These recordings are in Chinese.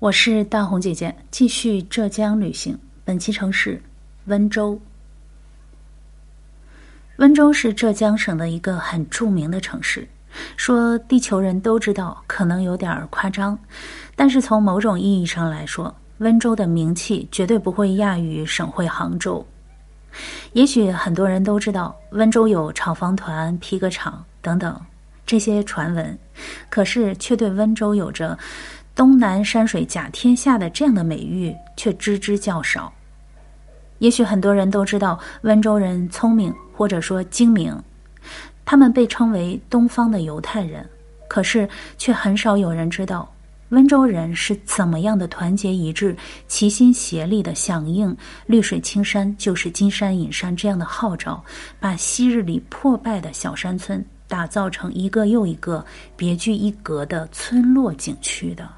我是大红姐姐，继续浙江旅行。本期城市温州。温州是浙江省的一个很著名的城市，说地球人都知道，可能有点夸张，但是从某种意义上来说，温州的名气绝对不会亚于省会杭州。也许很多人都知道，温州有炒房团、皮革厂等等这些传闻，可是却对温州有着。东南山水甲天下的这样的美誉却知之较少。也许很多人都知道温州人聪明或者说精明，他们被称为东方的犹太人，可是却很少有人知道温州人是怎么样的团结一致、齐心协力的响应“绿水青山就是金山银山”这样的号召，把昔日里破败的小山村打造成一个又一个别具一格的村落景区的。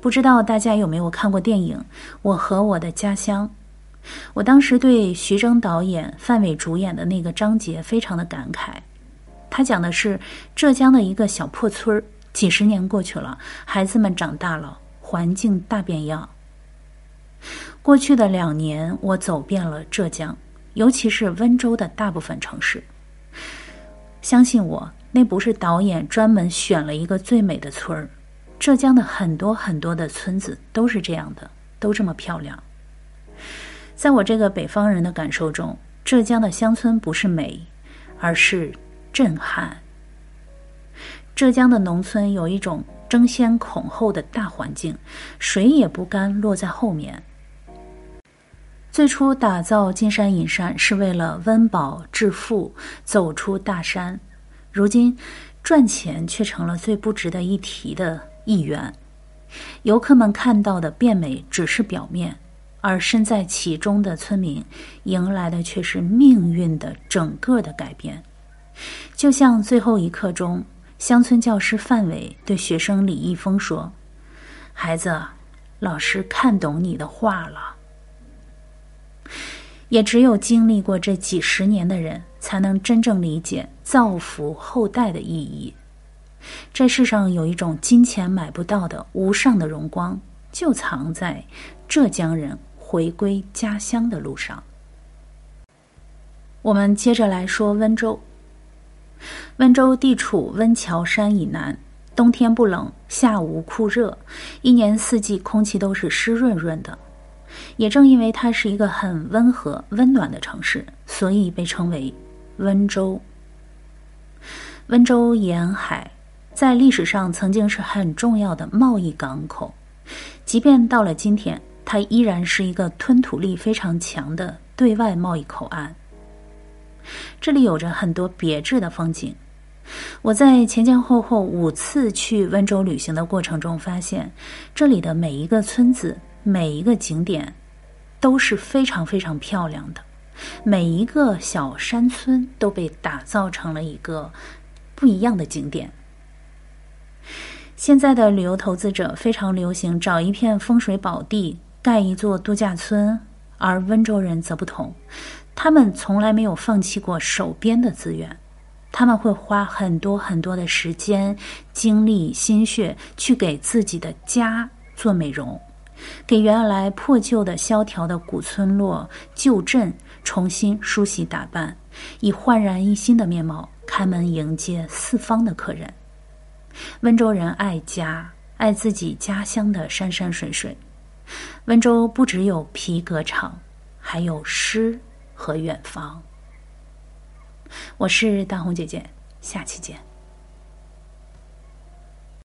不知道大家有没有看过电影《我和我的家乡》？我当时对徐峥导演、范伟主演的那个章节非常的感慨。他讲的是浙江的一个小破村儿，几十年过去了，孩子们长大了，环境大变样。过去的两年，我走遍了浙江，尤其是温州的大部分城市。相信我，那不是导演专门选了一个最美的村儿。浙江的很多很多的村子都是这样的，都这么漂亮。在我这个北方人的感受中，浙江的乡村不是美，而是震撼。浙江的农村有一种争先恐后的大环境，谁也不甘落在后面。最初打造金山银山是为了温饱致富，走出大山，如今赚钱却成了最不值得一提的。一员，游客们看到的变美只是表面，而身在其中的村民迎来的却是命运的整个的改变。就像最后一刻中，乡村教师范伟对学生李易峰说：“孩子，老师看懂你的话了。”也只有经历过这几十年的人，才能真正理解造福后代的意义。这世上有一种金钱买不到的无上的荣光，就藏在浙江人回归家乡的路上。我们接着来说温州。温州地处温峤山以南，冬天不冷，夏无酷热，一年四季空气都是湿润润的。也正因为它是一个很温和、温暖的城市，所以被称为温州。温州沿海。在历史上曾经是很重要的贸易港口，即便到了今天，它依然是一个吞吐力非常强的对外贸易口岸。这里有着很多别致的风景。我在前前后后五次去温州旅行的过程中，发现这里的每一个村子、每一个景点都是非常非常漂亮的，每一个小山村都被打造成了一个不一样的景点。现在的旅游投资者非常流行找一片风水宝地盖一座度假村，而温州人则不同，他们从来没有放弃过手边的资源，他们会花很多很多的时间、精力、心血去给自己的家做美容，给原来破旧的、萧条的古村落、旧镇重新梳洗打扮，以焕然一新的面貌开门迎接四方的客人。温州人爱家，爱自己家乡的山山水水。温州不只有皮革厂，还有诗和远方。我是大红姐姐，下期见。